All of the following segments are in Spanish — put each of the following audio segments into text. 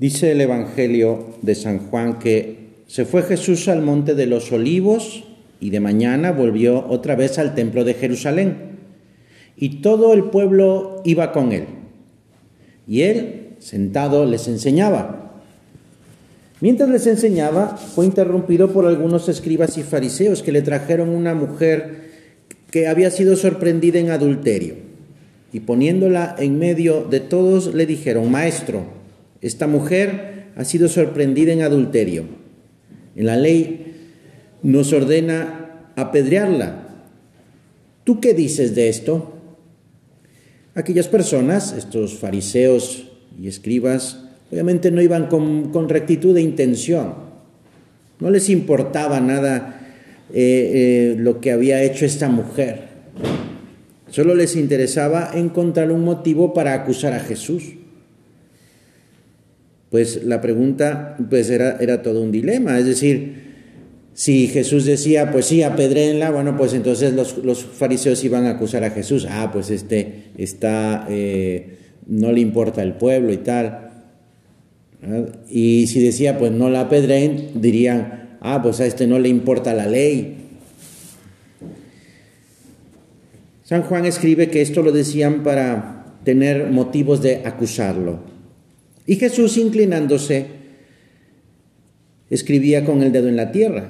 Dice el Evangelio de San Juan que se fue Jesús al monte de los olivos y de mañana volvió otra vez al templo de Jerusalén. Y todo el pueblo iba con él. Y él, sentado, les enseñaba. Mientras les enseñaba, fue interrumpido por algunos escribas y fariseos que le trajeron una mujer que había sido sorprendida en adulterio. Y poniéndola en medio de todos, le dijeron, Maestro, esta mujer ha sido sorprendida en adulterio. En la ley nos ordena apedrearla. ¿Tú qué dices de esto? Aquellas personas, estos fariseos y escribas, obviamente no iban con, rectitud de intención. No les importaba nada eh, eh, lo que había hecho esta mujer. Solo les interesaba encontrar un motivo para acusar a Jesús pues la pregunta pues era, era todo un dilema. Es decir, si Jesús decía, pues sí, apedréenla, bueno, pues entonces los, fariseos iban a acusar a Jesús. Ah, pues este está, eh, no le importa el pueblo y tal. Y si decía, pues no la apedreen, dirían, ah, pues a este no le importa la ley. San Juan escribe que esto lo decían para tener motivos de acusarlo. Y Jesús, inclinándose, escribía con el dedo en la tierra.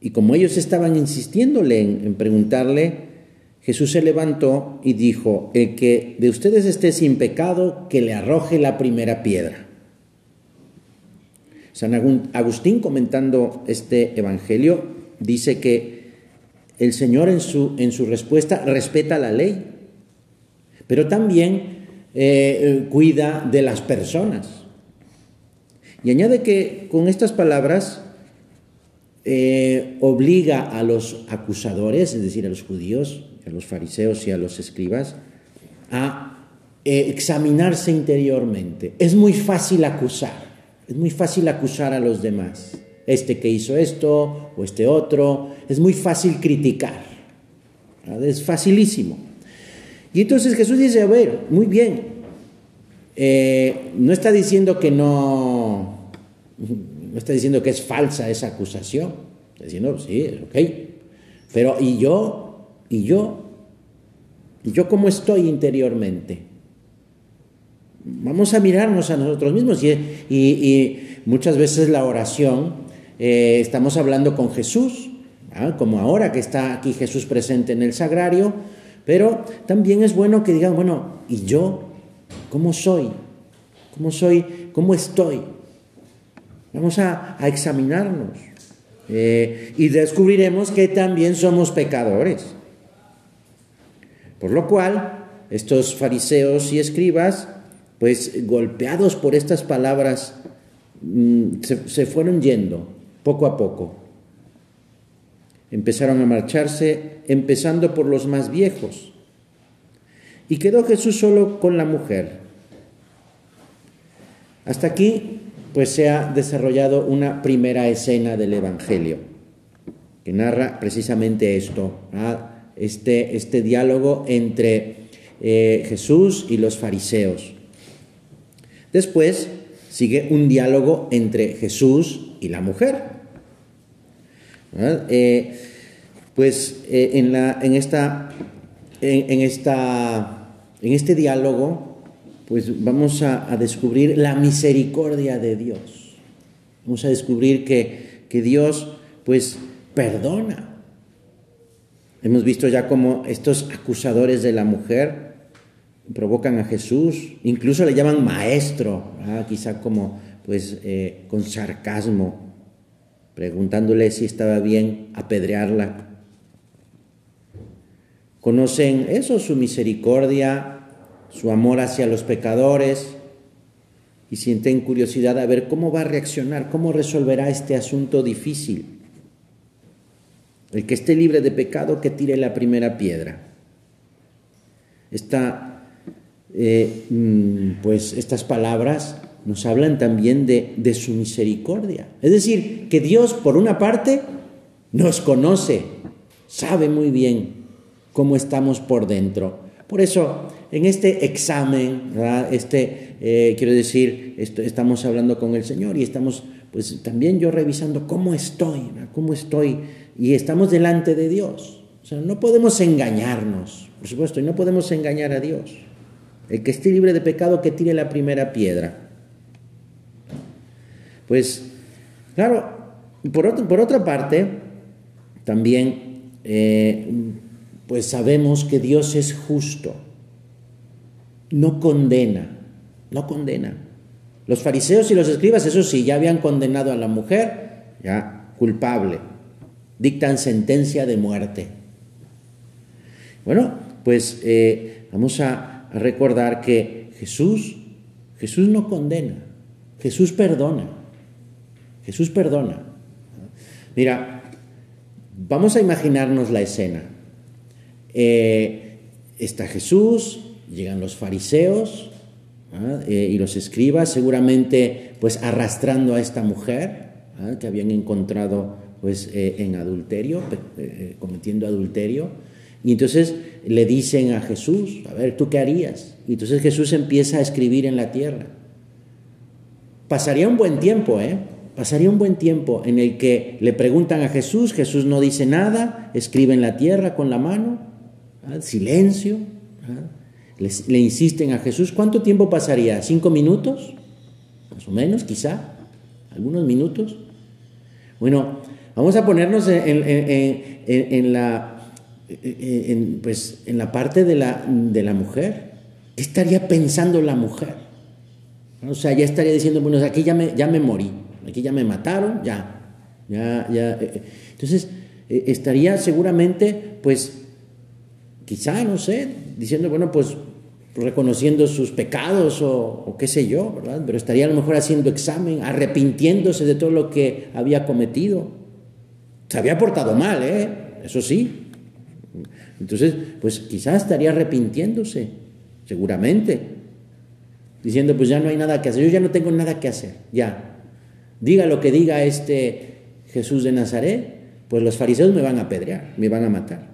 Y como ellos estaban insistiéndole en, preguntarle, Jesús se levantó y dijo, el que de ustedes esté sin pecado, que le arroje la primera piedra. San Agustín comentando este Evangelio dice que el Señor en su, en su respuesta respeta la ley, pero también eh, eh, cuida de las personas. Y añade que con estas palabras eh, obliga a los acusadores, es decir, a los judíos, a los fariseos y a los escribas, a examinarse interiormente. Es muy fácil acusar, es muy fácil acusar a los demás. Este que hizo esto o este otro, es muy fácil criticar, es facilísimo. Y entonces Jesús dice, a ver, muy bien, eh, no está diciendo que no, no está diciendo que es falsa esa acusación, está diciendo, sí, es ok, pero ¿y yo? ¿Y yo? ¿Y yo cómo estoy interiormente? Vamos a mirarnos a nosotros mismos y, muchas veces la oración, eh, estamos hablando con Jesús, como ahora que está aquí Jesús presente en el sagrario, pero también es bueno que digan, bueno, ¿y yo cómo soy? ¿Cómo soy? ¿Cómo estoy? Vamos a, examinarnos eh, y descubriremos que también somos pecadores. Por lo cual, estos fariseos y escribas, pues golpeados por estas palabras, mm, se fueron yendo poco a poco Empezaron a marcharse, empezando por los más viejos. Y quedó Jesús solo con la mujer. Hasta aquí, pues se ha desarrollado una primera escena del Evangelio, que narra precisamente esto, este, este, diálogo entre eh, Jesús y los fariseos. Después sigue un diálogo entre Jesús y la mujer. Eh, pues eh, en, la, en, esta, en, esta, en este diálogo, pues vamos a, descubrir la misericordia de Dios. Vamos a descubrir que, que Dios, pues, perdona. Hemos visto ya cómo estos acusadores de la mujer provocan a Jesús, incluso le llaman maestro, quizá como pues eh, con sarcasmo preguntándole si estaba bien apedrearla. Conocen eso, su misericordia, su amor hacia los pecadores y sienten curiosidad a ver cómo va a reaccionar, cómo resolverá este asunto difícil. El que esté libre de pecado, que tire la primera piedra. Esta, eh, mm, pues estas palabras nos hablan también de, su misericordia. Es decir, que Dios, por una parte, nos conoce, sabe muy bien cómo estamos por dentro. Por eso, en este examen, este, eh, quiero decir, estamos hablando con el Señor y estamos, pues también yo revisando cómo estoy, cómo estoy, y estamos delante de Dios. O sea, no podemos engañarnos, por supuesto, y no podemos engañar a Dios. El que esté libre de pecado, que tire la primera piedra. Pues, claro, por, otra parte, también, eh, pues sabemos que Dios es justo, no condena, no condena. Los fariseos y los escribas, eso sí, ya habían condenado a la mujer, ya culpable, dictan sentencia de muerte. Bueno, pues eh, vamos a recordar que Jesús, Jesús no condena, Jesús perdona, Jesús perdona. Mira, vamos a imaginarnos la escena. Eh, está Jesús, llegan los fariseos ¿ah? eh, y los escribas, seguramente pues arrastrando a esta mujer ¿ah? que habían encontrado pues en adulterio, cometiendo adulterio. Y entonces le dicen a Jesús, a ver, ¿tú qué harías? Y entonces Jesús empieza a escribir en la tierra. Pasaría un buen tiempo, ¿eh? Pasaría un buen tiempo en el que le preguntan a Jesús, Jesús no dice nada, escribe en la tierra con la mano, silencio. le insisten a Jesús, ¿cuánto tiempo pasaría? ¿Cinco minutos? Más o menos, quizá, algunos minutos. Bueno, vamos a ponernos en la en, pues, en la parte de la, de la mujer. ¿Qué estaría pensando la mujer? O sea, ya estaría diciendo, bueno, aquí ya me, ya me morí, aquí ya me mataron, ya, ya, ya. Eh, entonces, estaría seguramente, pues, quizá, no sé, diciendo, bueno, pues reconociendo sus pecados o, o, qué sé yo, ¿verdad? Pero estaría a lo mejor haciendo examen, arrepintiéndose de todo lo que había cometido. Se había portado mal, ¿eh? Eso sí, entonces, pues quizás estaría arrepintiéndose, seguramente, diciendo, pues ya no hay nada que hacer, yo ya no tengo nada que hacer, ya. Diga lo que diga este Jesús de Nazaret, pues los fariseos me van a apedrear, me van a matar.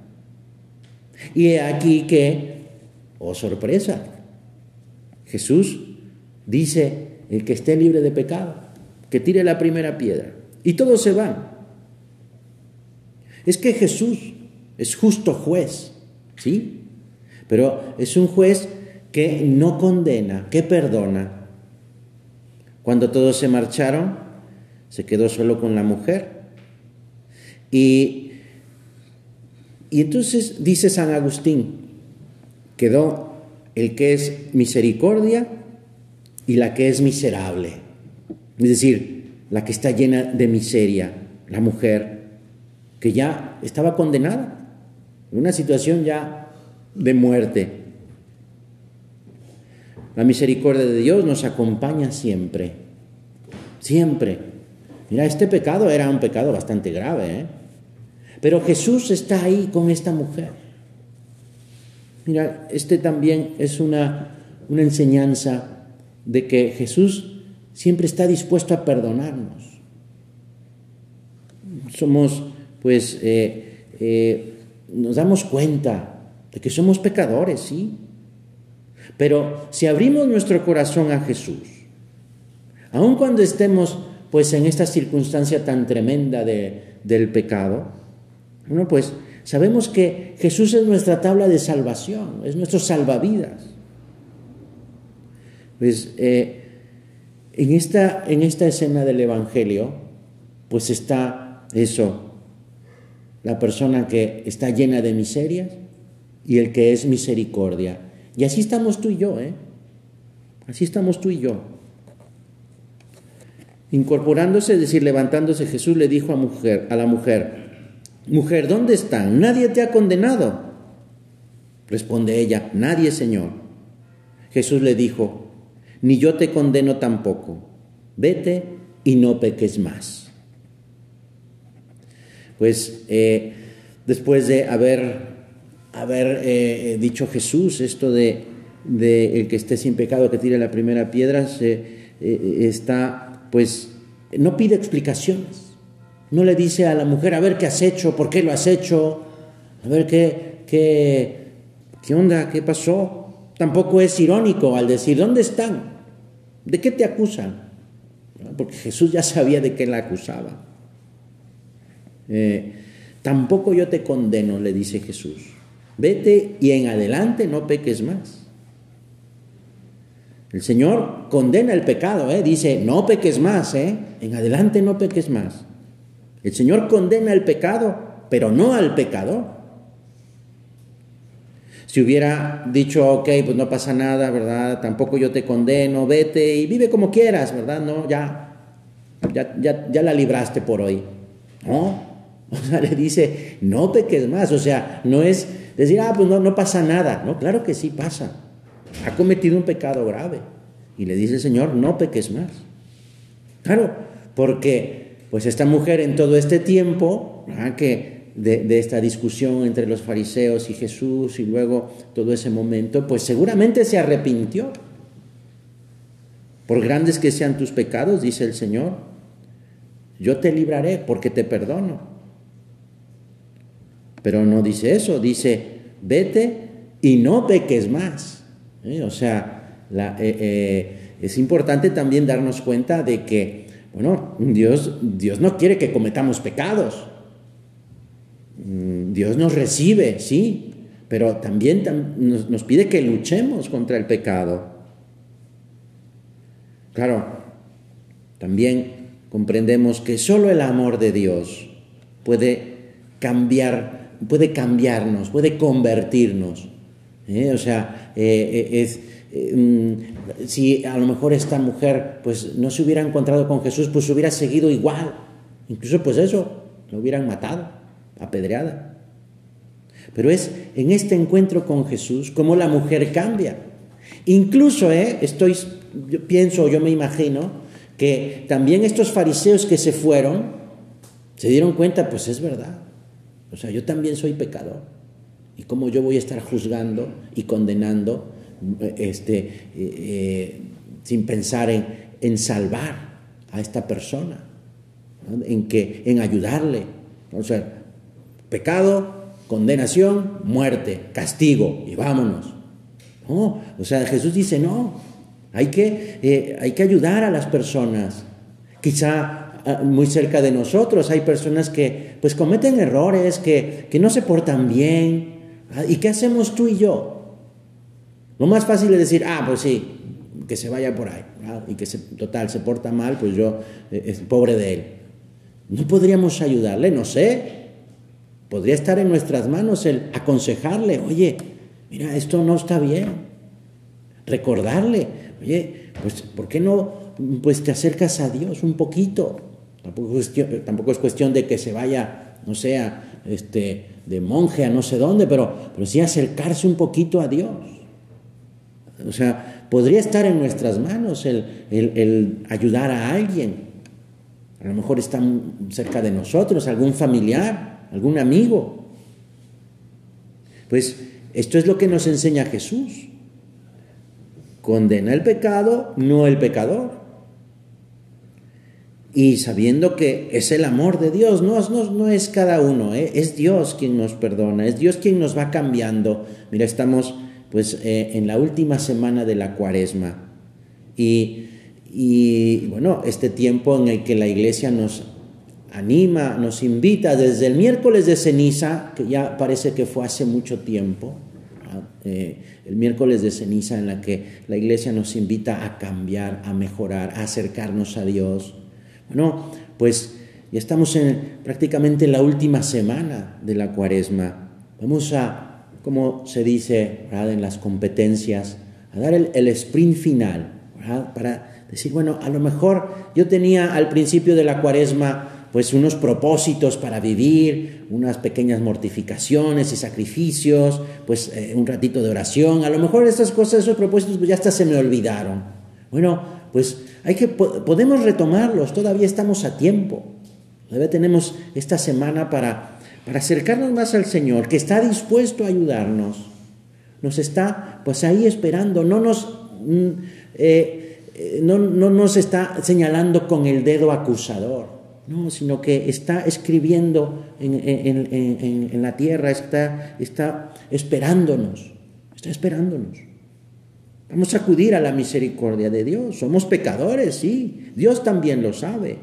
Y aquí que, oh sorpresa, Jesús dice, el que esté libre de pecado, que tire la primera piedra. Y todos se van. Es que Jesús es justo juez, ¿sí? Pero es un juez que no condena, que perdona. Cuando todos se marcharon, se quedó solo con la mujer. Y, y entonces dice San Agustín, quedó el que es misericordia y la que es miserable. Es decir, la que está llena de miseria, la mujer, que ya estaba condenada una situación ya de muerte. La misericordia de Dios nos acompaña siempre, siempre. Mira, este pecado era un pecado bastante grave, ¿eh? pero Jesús está ahí con esta mujer. Mira, este también es una, una enseñanza de que Jesús siempre está dispuesto a perdonarnos. Somos, pues, eh, eh, nos damos cuenta de que somos pecadores, sí. Pero si abrimos nuestro corazón a Jesús, aun cuando estemos pues en esta circunstancia tan tremenda de, del pecado, pues sabemos que Jesús es nuestra tabla de salvación, es nuestro salvavidas. Pues eh, en, esta, en esta escena del Evangelio, pues está eso, la persona que está llena de miserias y el que es misericordia. Y así estamos tú y yo, ¿eh? Así estamos tú y yo. Incorporándose, es decir, levantándose, Jesús le dijo a, mujer, a la mujer, mujer, ¿dónde están? Nadie te ha condenado. Responde ella, nadie, Señor. Jesús le dijo, ni yo te condeno tampoco. Vete y no peques más pues eh, después de haber, haber eh, dicho Jesús esto de, el que esté sin pecado que tire la primera piedra, se, eh, está, pues, no pide explicaciones. No le dice a la mujer, a ver qué has hecho, por qué lo has hecho, a ver qué, qué, ¿qué onda? ¿Qué pasó? Tampoco es irónico al decir, ¿dónde están? ¿De qué te acusan? Porque Jesús ya sabía de qué la acusaba. Eh, tampoco yo te condeno, le dice Jesús. Vete y en adelante no peques más. El Señor condena el pecado, ¿eh? dice, no peques más, ¿eh? en adelante no peques más. El Señor condena el pecado, pero no al pecador. Si hubiera dicho, ok, pues no pasa nada, ¿verdad? Tampoco yo te condeno, vete y vive como quieras, ¿verdad? No, ya, ya, ya, ya la libraste por hoy. No, o sea, le dice, no peques más, o sea, no es decir, ah, pues no, no pasa nada. No, claro que sí pasa. Ha cometido un pecado grave. Y le dice el Señor, no peques más. Claro, porque pues esta mujer en todo este tiempo, que de, esta discusión entre los fariseos y Jesús y luego todo ese momento, pues seguramente se arrepintió. Por grandes que sean tus pecados, dice el Señor, yo te libraré porque te perdono. Pero no dice eso, dice, vete y no peques más. ¿Eh? O sea, eh, eh, es importante también darnos cuenta de que, bueno, Dios, Dios no quiere que cometamos pecados. Mm, Dios nos recibe, sí, pero también nos pide que luchemos contra el pecado. Claro, también comprendemos que solo el amor de Dios puede cambiar puede cambiarnos, puede convertirnos. ¿Eh? O sea, eh, eh, es, mm, si a lo mejor esta mujer pues no se hubiera encontrado con Jesús, pues hubiera seguido igual. Incluso pues eso, lo hubieran matado, apedreada. Pero es en este encuentro con Jesús como la mujer cambia. Incluso, estoy, yo pienso, yo me imagino, que también estos fariseos que se fueron, se dieron cuenta, pues es verdad. O sea, yo también soy pecador. ¿Y cómo yo voy a estar juzgando y condenando este, eh, eh, sin pensar en, salvar a esta persona? En, que, en ayudarle. O sea, pecado, condenación, muerte, castigo y vámonos. No, o sea, Jesús dice, no, hay que, eh, hay que ayudar a las personas. Quizá Ah, muy cerca de nosotros. Hay personas que pues cometen errores, que, que no se portan bien. ¿Y qué hacemos tú y yo? Lo más fácil es decir, ah, pues sí, que se vaya por ahí. Y que se, total se porta mal, pues yo, eh, es pobre de él. No podríamos ayudarle, no sé. Podría estar en nuestras manos el aconsejarle, oye, mira, esto no está bien. Recordarle, oye, pues, ¿por qué no pues te acercas a Dios un poquito? Tampoco es cuestión, de que se vaya, no sea, este, de monje a no sé dónde, pero, pero sí acercarse un poquito a Dios. O sea, podría estar en nuestras manos el, el ayudar a alguien. A lo mejor está cerca de nosotros, algún familiar, algún amigo. Pues esto es lo que nos enseña Jesús. Condena el pecado, no el pecador y sabiendo que es el amor de Dios, no, no, no es cada uno, ¿eh? es Dios quien nos perdona, es Dios quien nos va cambiando. Mira, estamos pues eh, en la última semana de la cuaresma y, y bueno, este tiempo en el que la iglesia nos anima, nos invita desde el miércoles de ceniza, que ya parece que fue hace mucho tiempo, eh, el miércoles de ceniza en la que la iglesia nos invita a cambiar, a mejorar, a acercarnos a Dios, no, pues ya estamos en prácticamente la última semana de la cuaresma. Vamos a, como se dice en las competencias, a dar el, sprint final, para decir, bueno, a lo mejor yo tenía al principio de la cuaresma pues unos propósitos para vivir, unas pequeñas mortificaciones y sacrificios, pues eh, un ratito de oración. A lo mejor estas cosas, esos propósitos, pues ya hasta se me olvidaron. Bueno, pues hay que, podemos retomarlos, todavía estamos a tiempo. Todavía tenemos esta semana para, para acercarnos más al Señor, que está dispuesto a ayudarnos. Nos está pues ahí esperando, no nos, mm, eh, eh, no, nos está señalando con el dedo acusador, no, sino que está escribiendo en, en la tierra, está, está esperándonos Está esperándonos. Vamos a acudir a la misericordia de Dios. Somos pecadores, sí. Dios también lo sabe.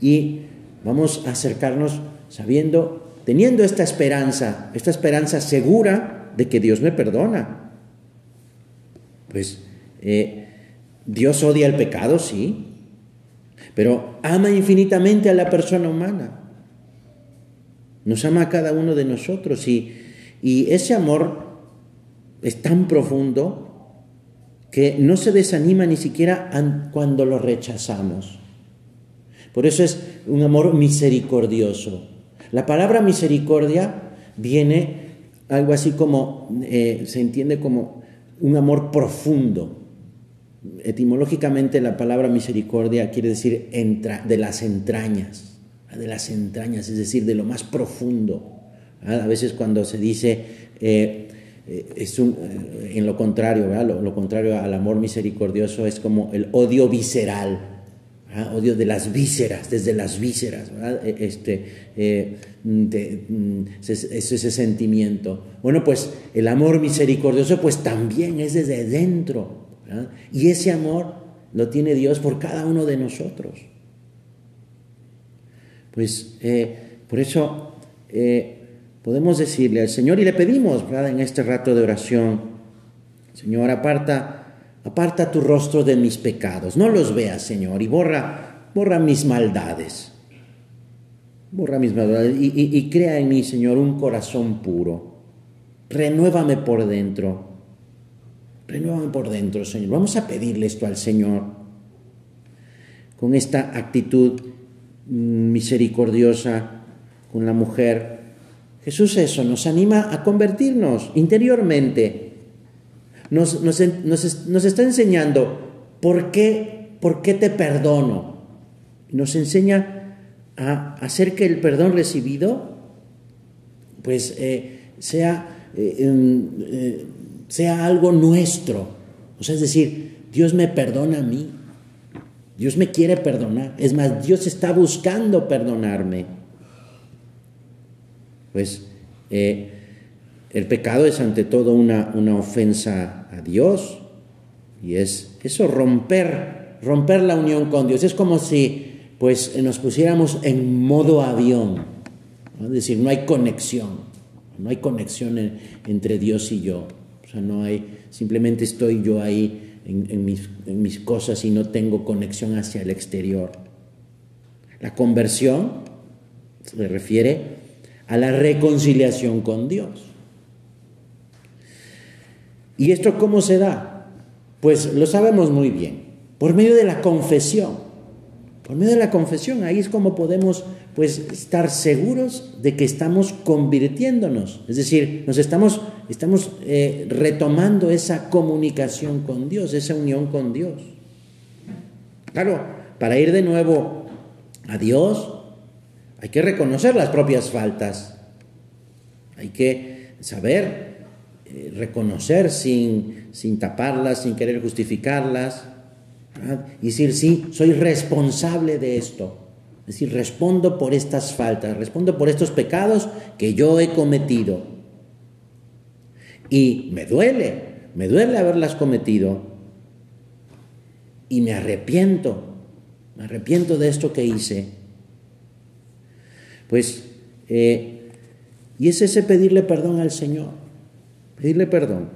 Y vamos a acercarnos sabiendo, teniendo esta esperanza, esta esperanza segura de que Dios me perdona. Pues eh, Dios odia el pecado, sí, pero ama infinitamente a la persona humana. Nos ama a cada uno de nosotros y, y ese amor es tan profundo que no se desanima ni siquiera cuando lo rechazamos. Por eso es un amor misericordioso. La palabra misericordia viene algo así como, eh, se entiende como un amor profundo. Etimológicamente la palabra misericordia quiere decir de las entrañas, de las entrañas, es decir, de lo más profundo. A veces cuando se dice, eh, es un, en lo contrario, lo, contrario al amor misericordioso es como el odio visceral, odio de las vísceras, desde las vísceras, e, este, eh, mm, es ese sentimiento. Bueno, pues el amor misericordioso pues también es desde dentro. Y ese amor lo tiene Dios por cada uno de nosotros. Pues eh, por eso eh, podemos decirle al Señor y le pedimos en este rato de oración, Señor, aparta Aparta tu rostro de mis pecados, no los veas, Señor, y borra, borra mis maldades. Borra mis maldades y, y crea en mí, Señor, un corazón puro. Renuévame por dentro. Renuévame por dentro, Señor. Vamos a pedirle esto al Señor con esta actitud misericordiosa con la mujer. Jesús eso nos anima a convertirnos interiormente nos, está enseñando por qué, por qué te perdono. Nos enseña a hacer que el perdón recibido pues eh, sea, eh, eh, sea algo nuestro. O sea, es decir, Dios me perdona a mí. Dios me quiere perdonar. Es más, Dios está buscando perdonarme. Pues el pecado es ante todo una, una ofensa a Dios. Y es eso, romper, romper la unión con Dios. Es como si pues nos pusiéramos en modo avión. Es decir, no hay conexión. No hay conexión entre Dios y yo. O sea, no hay, simplemente estoy yo ahí en, mis, en mis cosas y no tengo conexión hacia el exterior. La conversión se refiere a la reconciliación con Dios. ¿Y esto cómo se da? Pues lo sabemos muy bien, por medio de la confesión. Por medio de la confesión, ahí es como podemos pues estar seguros de que estamos convirtiéndonos, es decir, nos estamos, estamos eh, retomando esa comunicación con Dios, esa unión con Dios. Claro, para ir de nuevo a Dios hay que reconocer las propias faltas, hay que saber eh, reconocer sin, sin taparlas, sin querer justificarlas, y decir, sí, soy responsable de esto. Es decir, respondo por estas faltas, respondo por estos pecados que yo he cometido. Y me duele, me duele haberlas cometido. Y me arrepiento, me arrepiento de esto que hice. Pues, eh, y es ese pedirle perdón al Señor pedirle perdón.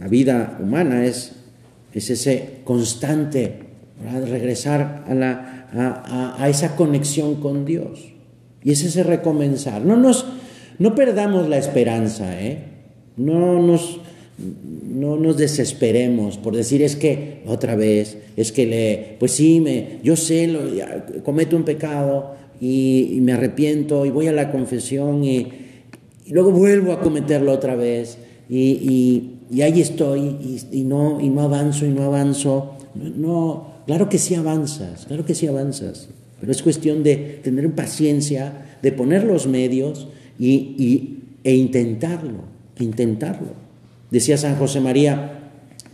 La vida humana es, es ese constante, regresar a, la, a, esa conexión con Dios. Y es ese recomenzar. No, nos, no perdamos la esperanza, ¿eh? no, nos, no nos desesperemos por decir es que otra vez, es que le, pues sí, me, yo sé, lo, cometo un pecado y, y me arrepiento y voy a la confesión y, y luego vuelvo a cometerlo otra vez y, ahí estoy y, no, y no avanzo y no avanzo. No, claro que sí avanzas, claro que sí avanzas, pero es cuestión de tener paciencia, de poner los medios y, e intentarlo, intentarlo. Decía San José María,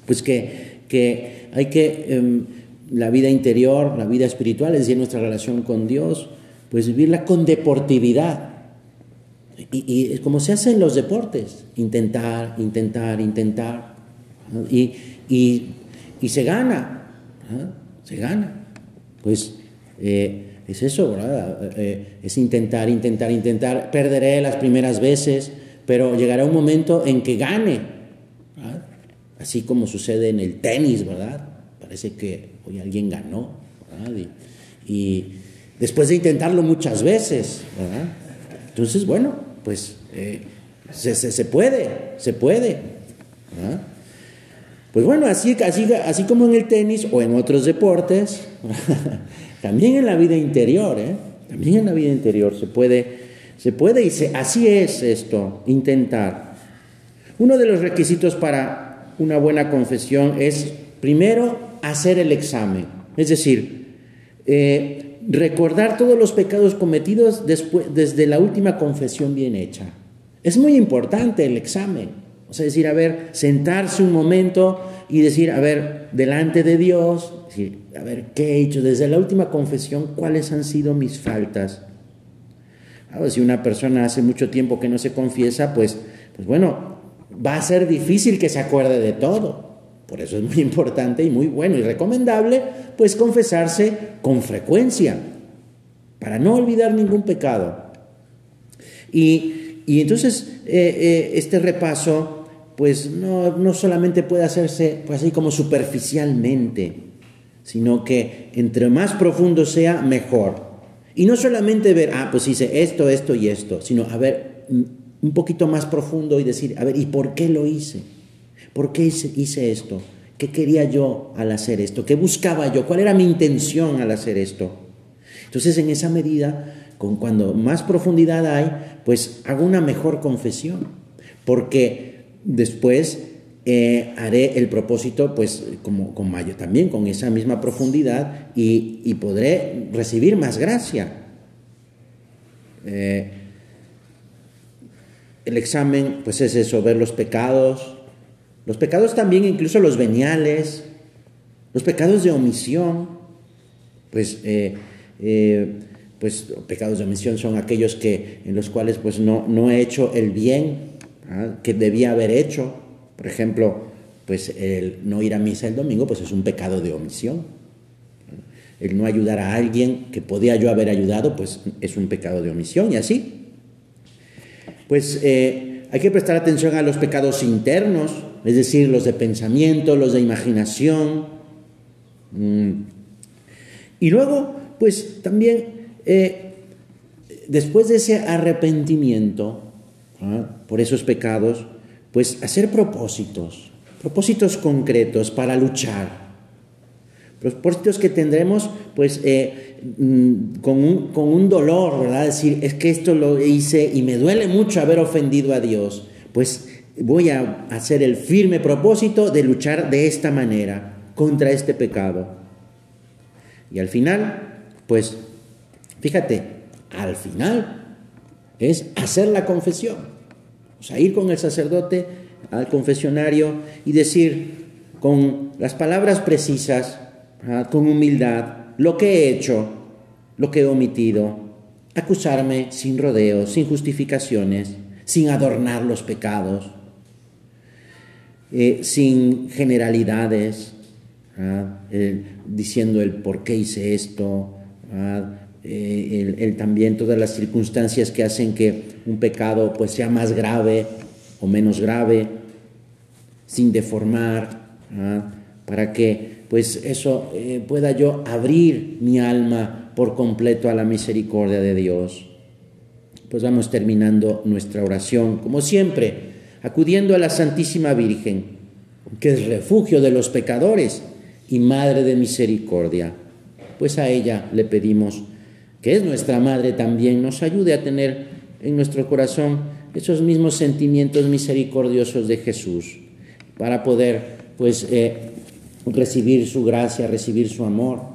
pues que, que hay que, em, la vida interior, la vida espiritual, es decir, nuestra relación con Dios, pues vivirla con deportividad, Y, y como se hace en los deportes, intentar, intentar, intentar, y, y, se gana, se gana. Pues eh, es eso, ¿verdad? Eh, es intentar, intentar, intentar. Perderé las primeras veces, pero llegará un momento en que gane. Así como sucede en el tenis, ¿verdad? Parece que hoy alguien ganó. Y, después de intentarlo muchas veces. Entonces, bueno, pues eh, se, se, puede, se puede. Pues bueno, así, así, así como en el tenis o en otros deportes, también en la vida interior, ¿eh? también en la vida interior se puede, se puede y así es esto, intentar. Uno de los requisitos para una buena confesión es, primero, hacer el examen, es decir, eh, recordar todos los pecados cometidos desde la última confesión bien hecha. Es muy importante el examen. O sea, decir, a ver, sentarse un momento y decir, a ver, delante de Dios, a ver, ¿qué he hecho? Desde la última confesión, ¿cuáles han sido mis faltas? si una persona hace mucho tiempo que no se confiesa, pues, pues bueno, va a ser difícil que se acuerde de todo. Por eso es muy importante y muy bueno y recomendable, pues confesarse con frecuencia, para no olvidar ningún pecado. Y, y entonces eh, eh, este repaso pues no, no, solamente puede hacerse pues así como superficialmente, sino que entre más profundo sea, mejor. Y no solamente ver, ah, pues hice esto, esto y esto, sino a ver un poquito más profundo y decir, a ver, ¿y por qué lo hice? ¿Por qué hice, esto? ¿Qué quería yo al hacer esto? ¿Qué buscaba yo? ¿Cuál era mi intención al hacer esto? Entonces, en esa medida, con cuando más profundidad hay, pues hago una mejor confesión, porque después eh, haré el propósito, pues como con Mayo también, con esa misma profundidad y, podré recibir más gracia. Eh, el examen, pues es eso, ver los pecados, los pecados también, incluso los veniales, los pecados de omisión, pues eh, pues pecados de omisión son aquellos que, en los cuales pues no, no he hecho el bien ¿ah? que debía haber hecho. Por ejemplo, pues el no ir a misa el domingo pues es un pecado de omisión. El no ayudar a alguien que podía yo haber ayudado pues es un pecado de omisión y así. Pues eh, hay que prestar atención a los pecados internos, es decir, los de pensamiento, los de imaginación. Mm. Y luego, pues también eh, después de ese arrepentimiento ¿ah? por esos pecados, pues hacer propósitos, propósitos concretos para luchar. Propósitos que tendremos pues eh, mm, con, un, con, un, dolor, ¿verdad? Decir, es que esto lo hice y me duele mucho haber ofendido a Dios. Pues voy a hacer el firme propósito de luchar de esta manera contra este pecado. Y al final, pues Fíjate, al final es hacer la confesión. O sea, ir con el sacerdote al confesionario y decir con las palabras precisas, con humildad, lo que he hecho, lo que he omitido, acusarme sin rodeos, sin justificaciones, sin adornar los pecados, eh, sin generalidades, diciendo el por qué hice esto, eh, el, también todas las circunstancias que hacen que un pecado pues sea más grave o menos grave, sin deformar, ¿ah? para que pues eso eh, pueda yo abrir mi alma por completo a la misericordia de Dios. Pues vamos terminando nuestra oración, como siempre, acudiendo a la Santísima Virgen, que es refugio de los pecadores y Madre de Misericordia. Pues a ella le pedimos que es nuestra madre también, nos ayude a tener en nuestro corazón esos mismos sentimientos misericordiosos de Jesús, para poder pues eh, recibir su gracia, recibir su amor.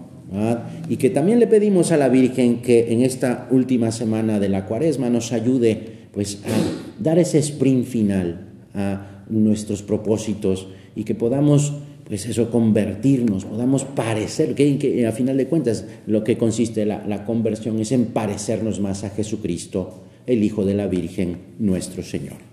Y que también le pedimos a la Virgen que en esta última semana de la cuaresma nos ayude pues a dar ese sprint final a nuestros propósitos y que podamos pues eso, convertirnos, podamos parecer, que, a final de cuentas lo que consiste la, la conversión es en parecernos más a Jesucristo, el Hijo de la Virgen, nuestro Señor.